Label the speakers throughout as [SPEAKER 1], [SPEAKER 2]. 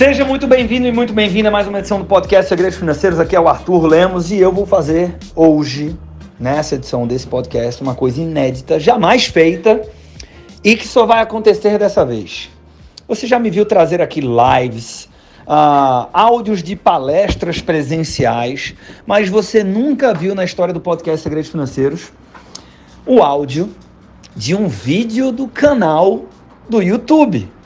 [SPEAKER 1] Seja muito bem-vindo e muito bem-vinda a mais uma edição do podcast Segredos Financeiros. Aqui é o Arthur Lemos e eu vou fazer hoje, nessa edição desse podcast, uma coisa inédita, jamais feita e que só vai acontecer dessa vez. Você já me viu trazer aqui lives, uh, áudios de palestras presenciais, mas você nunca viu na história do podcast Segredos Financeiros o áudio de um vídeo do canal do YouTube.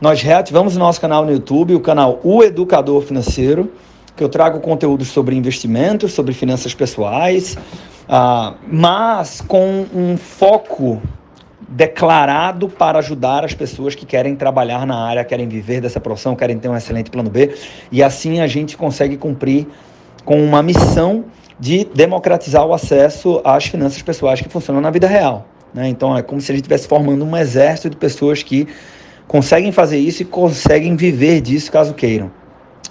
[SPEAKER 1] Nós reativamos o nosso canal no YouTube, o canal O Educador Financeiro, que eu trago conteúdos sobre investimentos, sobre finanças pessoais, uh, mas com um foco declarado para ajudar as pessoas que querem trabalhar na área, querem viver dessa profissão, querem ter um excelente plano B. E assim a gente consegue cumprir com uma missão de democratizar o acesso às finanças pessoais que funcionam na vida real. Né? Então é como se a gente estivesse formando um exército de pessoas que conseguem fazer isso e conseguem viver disso caso queiram.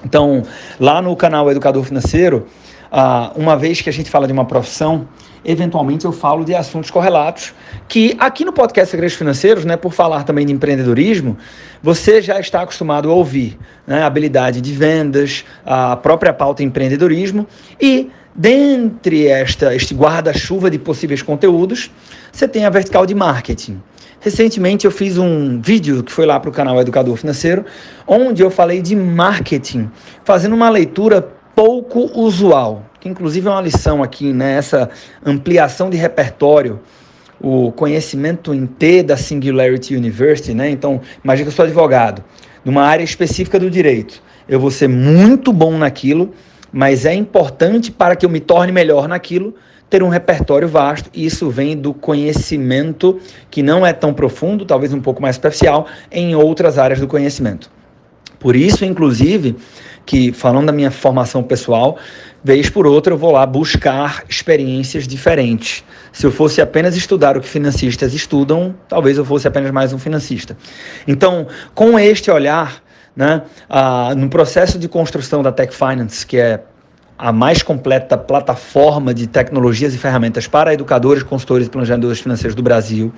[SPEAKER 1] Então, lá no canal Educador Financeiro, ah, uma vez que a gente fala de uma profissão, eventualmente eu falo de assuntos correlatos, que aqui no podcast Segredos Financeiros, né, por falar também de empreendedorismo, você já está acostumado a ouvir né, habilidade de vendas, a própria pauta empreendedorismo e dentre esta, este guarda-chuva de possíveis conteúdos, você tem a vertical de marketing. Recentemente eu fiz um vídeo que foi lá para o canal Educador Financeiro, onde eu falei de marketing, fazendo uma leitura pouco usual, que inclusive é uma lição aqui, né? Ampliação de repertório, o conhecimento em T da Singularity University, né? Então, imagina que eu sou advogado, numa área específica do direito. Eu vou ser muito bom naquilo, mas é importante para que eu me torne melhor naquilo ter um repertório vasto, e isso vem do conhecimento que não é tão profundo, talvez um pouco mais superficial, em outras áreas do conhecimento. Por isso, inclusive, que falando da minha formação pessoal, vez por outra eu vou lá buscar experiências diferentes. Se eu fosse apenas estudar o que financistas estudam, talvez eu fosse apenas mais um financista. Então, com este olhar, né, ah, no processo de construção da Tech Finance, que é a mais completa plataforma de tecnologias e ferramentas para educadores, consultores e planejadores financeiros do Brasil,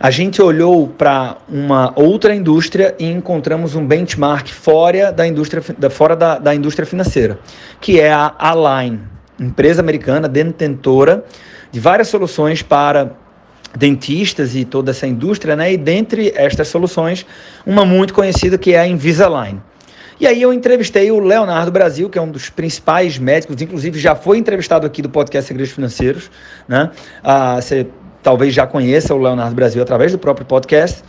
[SPEAKER 1] a gente olhou para uma outra indústria e encontramos um benchmark fora da indústria, fora da, da indústria financeira, que é a Align, empresa americana detentora de várias soluções para dentistas e toda essa indústria, né? E dentre estas soluções, uma muito conhecida que é a Invisalign. E aí eu entrevistei o Leonardo Brasil, que é um dos principais médicos, inclusive já foi entrevistado aqui do podcast Segredos Financeiros, né? Ah, você talvez já conheça o Leonardo Brasil através do próprio podcast.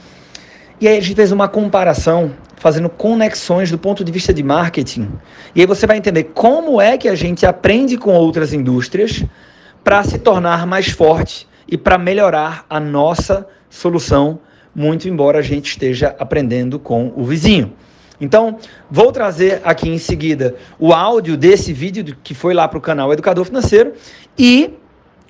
[SPEAKER 1] E aí a gente fez uma comparação, fazendo conexões do ponto de vista de marketing. E aí você vai entender como é que a gente aprende com outras indústrias para se tornar mais forte e para melhorar a nossa solução, muito embora a gente esteja aprendendo com o vizinho. Então, vou trazer aqui em seguida o áudio desse vídeo que foi lá para o canal Educador Financeiro e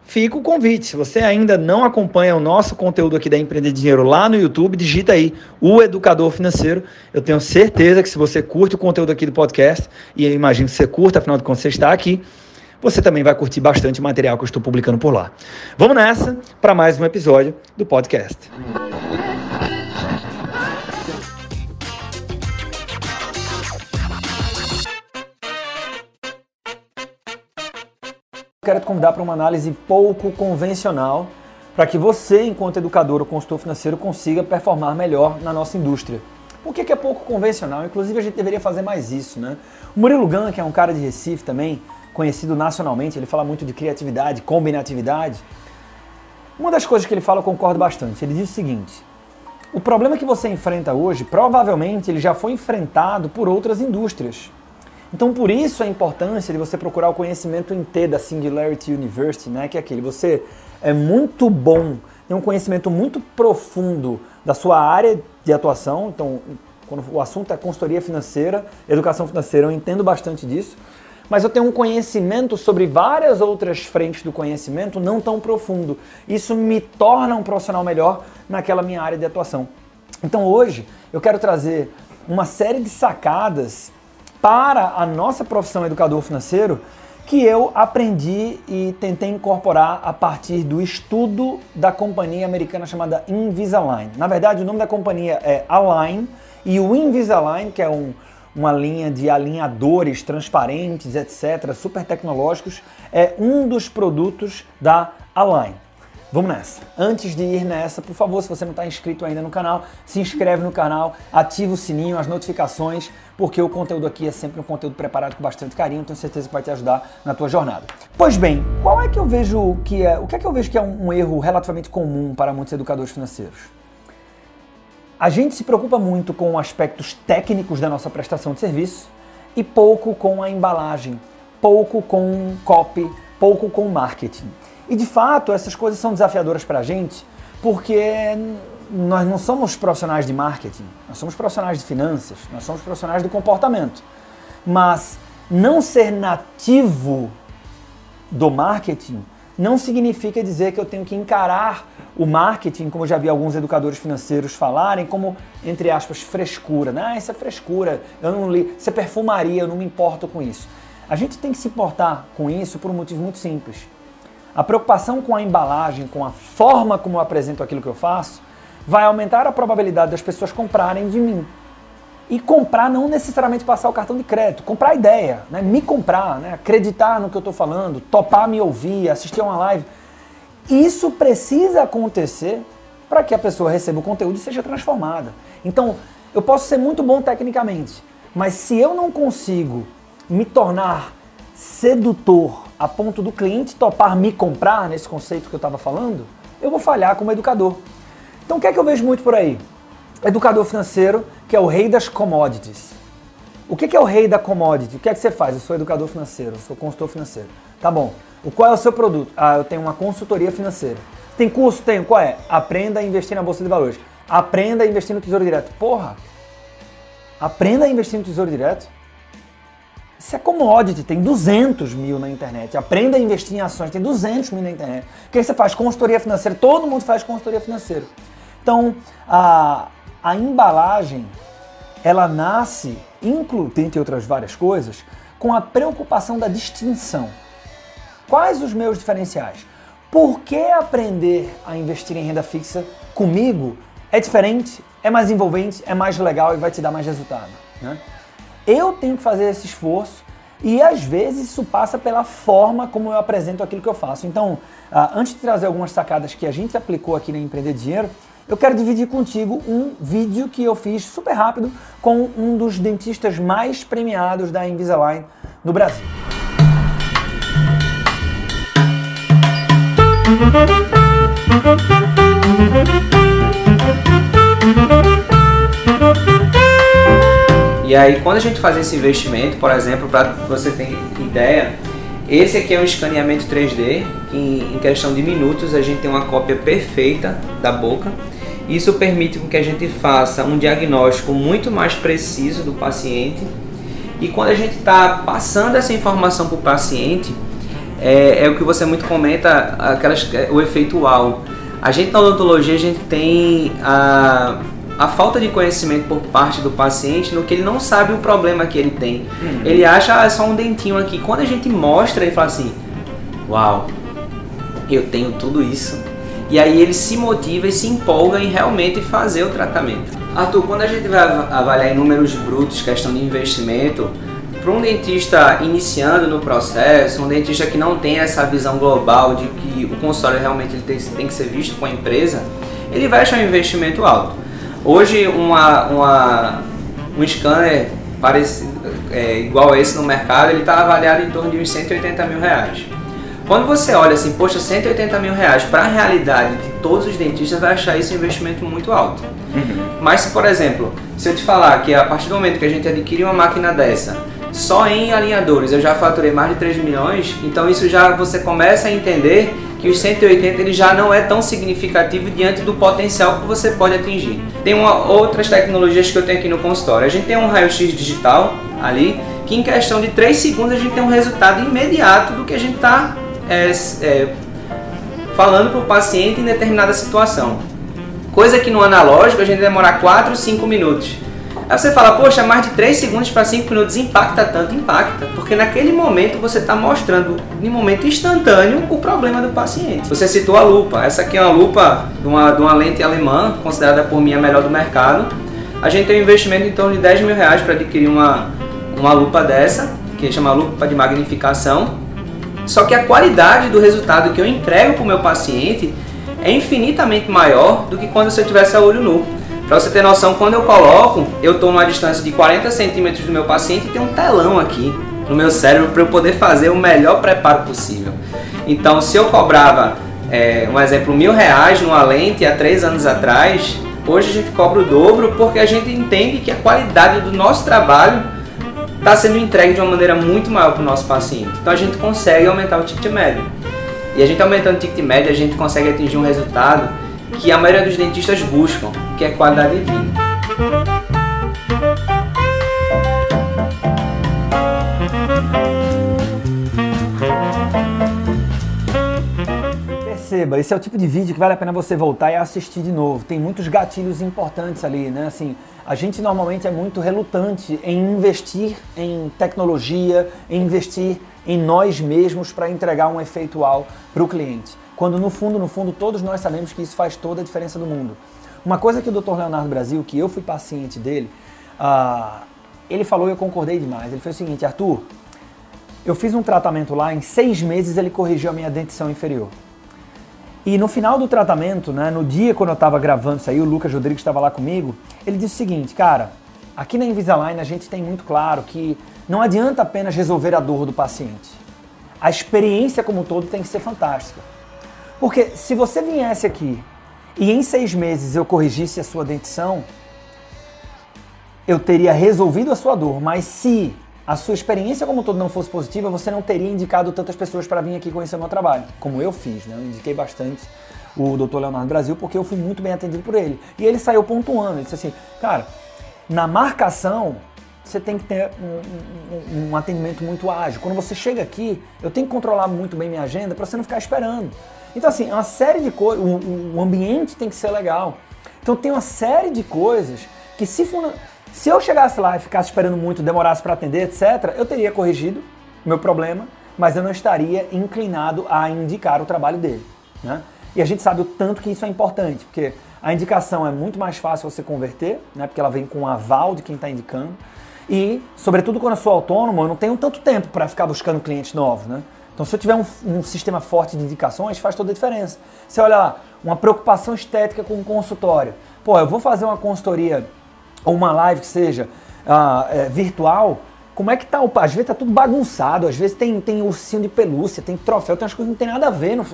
[SPEAKER 1] fica o convite. Se você ainda não acompanha o nosso conteúdo aqui da Empreender Dinheiro lá no YouTube, digita aí o Educador Financeiro. Eu tenho certeza que se você curte o conteúdo aqui do podcast, e eu imagino que você curta, afinal de contas você está aqui, você também vai curtir bastante material que eu estou publicando por lá. Vamos nessa para mais um episódio do podcast. Quero te convidar para uma análise pouco convencional para que você, enquanto educador ou consultor financeiro, consiga performar melhor na nossa indústria. Por que, que é pouco convencional? Inclusive, a gente deveria fazer mais isso, né? O Murilo Gun, que é um cara de Recife também, conhecido nacionalmente, ele fala muito de criatividade, combinatividade. Uma das coisas que ele fala eu concordo bastante. Ele diz o seguinte: o problema que você enfrenta hoje, provavelmente ele já foi enfrentado por outras indústrias. Então, por isso a importância de você procurar o conhecimento T da Singularity University, né? que é aquele, você é muito bom, tem um conhecimento muito profundo da sua área de atuação, então, quando o assunto é consultoria financeira, educação financeira, eu entendo bastante disso, mas eu tenho um conhecimento sobre várias outras frentes do conhecimento não tão profundo. Isso me torna um profissional melhor naquela minha área de atuação. Então hoje eu quero trazer uma série de sacadas para a nossa profissão educador financeiro que eu aprendi e tentei incorporar a partir do estudo da companhia americana chamada Invisalign. Na verdade, o nome da companhia é Align E o Invisalign, que é um, uma linha de alinhadores transparentes, etc., super tecnológicos, é um dos produtos da Align. Vamos nessa. Antes de ir nessa, por favor, se você não está inscrito ainda no canal, se inscreve no canal, ativa o sininho, as notificações, porque o conteúdo aqui é sempre um conteúdo preparado com bastante carinho, tenho certeza que vai te ajudar na tua jornada. Pois bem, qual é que eu vejo que é, o que é que eu vejo que é um, um erro relativamente comum para muitos educadores financeiros? A gente se preocupa muito com aspectos técnicos da nossa prestação de serviço e pouco com a embalagem, pouco com copy, pouco com marketing. E de fato, essas coisas são desafiadoras para a gente, porque nós não somos profissionais de marketing, nós somos profissionais de finanças, nós somos profissionais do comportamento. Mas não ser nativo do marketing não significa dizer que eu tenho que encarar o marketing, como eu já vi alguns educadores financeiros falarem, como, entre aspas, frescura. Ah, isso é frescura, eu não li, isso é perfumaria, eu não me importo com isso. A gente tem que se importar com isso por um motivo muito simples. A preocupação com a embalagem, com a forma como eu apresento aquilo que eu faço, vai aumentar a probabilidade das pessoas comprarem de mim. E comprar não necessariamente passar o cartão de crédito, comprar a ideia, né? me comprar, né? acreditar no que eu estou falando, topar me ouvir, assistir uma live. Isso precisa acontecer para que a pessoa receba o conteúdo e seja transformada. Então, eu posso ser muito bom tecnicamente, mas se eu não consigo me tornar sedutor a ponto do cliente topar me comprar, nesse conceito que eu estava falando, eu vou falhar como educador. Então o que é que eu vejo muito por aí? Educador financeiro, que é o rei das commodities. O que é o rei da commodity? O que é que você faz? Eu sou educador financeiro, eu sou consultor financeiro. Tá bom. O qual é o seu produto? Ah, eu tenho uma consultoria financeira. Tem curso? Tenho. Qual é? Aprenda a investir na Bolsa de Valores. Aprenda a investir no Tesouro Direto. Porra! Aprenda a investir no Tesouro Direto? Isso é commodity, tem 200 mil na internet. Aprenda a investir em ações, tem 200 mil na internet. O que você faz? Consultoria financeira. Todo mundo faz consultoria financeira. Então, a, a embalagem, ela nasce, inclu, entre outras várias coisas, com a preocupação da distinção. Quais os meus diferenciais? Por que aprender a investir em renda fixa comigo é diferente, é mais envolvente, é mais legal e vai te dar mais resultado? Né? Eu tenho que fazer esse esforço e às vezes isso passa pela forma como eu apresento aquilo que eu faço. Então, ah, antes de trazer algumas sacadas que a gente aplicou aqui na Empreender Dinheiro, eu quero dividir contigo um vídeo que eu fiz super rápido com um dos dentistas mais premiados da Invisalign no Brasil.
[SPEAKER 2] E aí, quando a gente faz esse investimento, por exemplo, para você ter ideia, esse aqui é um escaneamento 3D, que em questão de minutos a gente tem uma cópia perfeita da boca. Isso permite que a gente faça um diagnóstico muito mais preciso do paciente. E quando a gente está passando essa informação para o paciente, é, é, o que você muito comenta, aquelas, o efeito uau. A gente na odontologia a gente tem a a falta de conhecimento por parte do paciente no que ele não sabe o problema que ele tem. Uhum. Ele acha, ah, é só um dentinho aqui. Quando a gente mostra, ele fala assim: Uau, eu tenho tudo isso. E aí ele se motiva e se empolga em realmente fazer o tratamento. Arthur, quando a gente vai avaliar em números brutos, questão de investimento, para um dentista iniciando no processo, um dentista que não tem essa visão global de que o consultório realmente ele tem, tem que ser visto com a empresa, ele vai achar um investimento alto. Hoje, uma, uma, um scanner parecido, é, igual a esse no mercado, ele está avaliado em torno de uns 180 mil reais. Quando você olha assim, poxa, 180 mil reais para a realidade de todos os dentistas, vai achar isso um investimento muito alto. Uhum. Mas, por exemplo, se eu te falar que a partir do momento que a gente adquire uma máquina dessa, só em alinhadores eu já faturei mais de 3 milhões, então isso já você começa a entender que os 180 ele já não é tão significativo diante do potencial que você pode atingir. Tem uma, outras tecnologias que eu tenho aqui no consultório. A gente tem um raio-x digital ali, que em questão de 3 segundos a gente tem um resultado imediato do que a gente está é, é, falando para o paciente em determinada situação. Coisa que no analógico a gente demora 4, 5 minutos. Aí você fala, poxa, mais de 3 segundos para 5 minutos impacta tanto? Impacta, porque naquele momento você está mostrando, em momento instantâneo, o problema do paciente. Você citou a lupa, essa aqui é uma lupa de uma, de uma lente alemã, considerada por mim a melhor do mercado. a gente tem um investimento em torno de 10 mil reais para adquirir uma, uma lupa dessa, que chama lupa de magnificação. Só que a qualidade do resultado que eu entrego para o meu paciente é infinitamente maior do que quando você tivesse a olho nu. Para você ter noção, quando eu coloco, eu estou numa distância de 40 centímetros do meu paciente e tem um telão aqui no meu cérebro para eu poder fazer o melhor preparo possível. Então, se eu cobrava, é, um exemplo, mil reais numa lente há três anos atrás, hoje a gente cobra o dobro porque a gente entende que a qualidade do nosso trabalho está sendo entregue de uma maneira muito maior para o nosso paciente. Então, a gente consegue aumentar o ticket médio. E a gente aumentando o ticket médio, a gente consegue atingir um resultado que a maioria dos dentistas buscam, que é qualidade de vida.
[SPEAKER 1] Perceba, esse é o tipo de vídeo que vale a pena você voltar e assistir de novo. Tem muitos gatilhos importantes ali, né? Assim, a gente normalmente é muito relutante em investir em tecnologia, em investir em nós mesmos para entregar um efeito para o cliente. Quando no fundo, no fundo, todos nós sabemos que isso faz toda a diferença do mundo. Uma coisa que o Dr. Leonardo Brasil, que eu fui paciente dele, uh, ele falou e eu concordei demais. Ele fez o seguinte, Arthur, eu fiz um tratamento lá, em seis meses ele corrigiu a minha dentição inferior. E no final do tratamento, né, no dia quando eu estava gravando isso aí, o Lucas Rodrigues estava lá comigo, ele disse o seguinte, cara, aqui na Invisalign a gente tem muito claro que não adianta apenas resolver a dor do paciente. A experiência como um todo tem que ser fantástica. Porque se você viesse aqui e em seis meses eu corrigisse a sua dentição, eu teria resolvido a sua dor. Mas se a sua experiência como todo não fosse positiva, você não teria indicado tantas pessoas para vir aqui conhecer o meu trabalho, como eu fiz, né? Eu indiquei bastante o Dr. Leonardo Brasil porque eu fui muito bem atendido por ele. E ele saiu pontuando, ele disse assim, cara, na marcação você tem que ter um, um, um atendimento muito ágil. Quando você chega aqui, eu tenho que controlar muito bem minha agenda para você não ficar esperando. Então, assim, é uma série de coisas. O, o, ambiente tem que ser legal. Então, tem uma série de coisas que, se, for, se eu chegasse lá e ficasse esperando muito, demorasse para atender, etc., eu teria corrigido meu problema, mas eu não estaria inclinado a indicar o trabalho dele. Né? E a gente sabe o tanto que isso é importante, porque a indicação é muito mais fácil você converter, né? porque ela vem com o aval de quem está indicando. E, sobretudo quando eu sou autônomo, eu não tenho tanto tempo para ficar buscando clientes novos. Né? Então, se eu tiver um, um, sistema forte de indicações, faz toda a diferença. Você olha lá, uma preocupação estética com o consultório. Pô, eu vou fazer uma consultoria ou uma live que seja uh, é, virtual, como é que tá? Às vezes tá tudo bagunçado, às vezes tem, tem ursinho de pelúcia, tem troféu, tem umas coisas que não tem nada a ver no,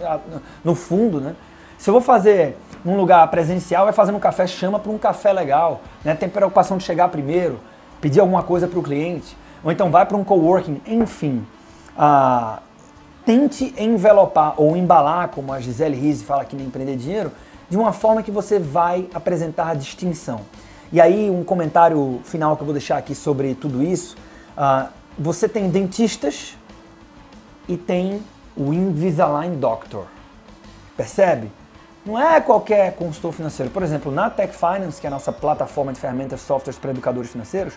[SPEAKER 1] no fundo, né? Se eu vou fazer num lugar presencial, vai fazer um café, chama para um café legal, né? Tem preocupação de chegar primeiro, pedir alguma coisa para o cliente, ou então vai para um coworking, enfim. Uh, tente envelopar ou embalar, como a Gisele Rizzi fala aqui no Empreender Dinheiro, de uma forma que você vai apresentar distinção. E aí, um comentário final que eu vou deixar aqui sobre tudo isso. Uh, você tem dentistas e tem o Invisalign Doctor. Percebe? Não é qualquer consultor financeiro. Por exemplo, na Tech Finance, que é a nossa plataforma de ferramentas softwares para educadores financeiros,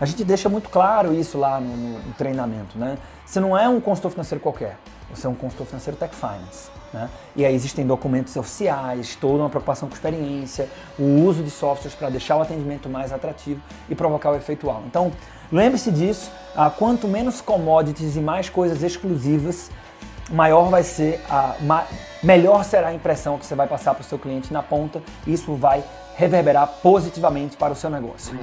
[SPEAKER 1] a gente deixa muito claro isso lá no, no, no treinamento, né? Você não é um consultor financeiro qualquer, você é um consultor financeiro Tech Finance. Né? E aí existem documentos oficiais, toda uma preocupação com experiência, o uso de softwares para deixar o atendimento mais atrativo e provocar o efeito efeitual. Então, lembre-se disso, quanto menos commodities e mais coisas exclusivas, maior vai ser a melhor será a impressão que você vai passar para o seu cliente na ponta. E isso vai reverberar positivamente para o seu negócio.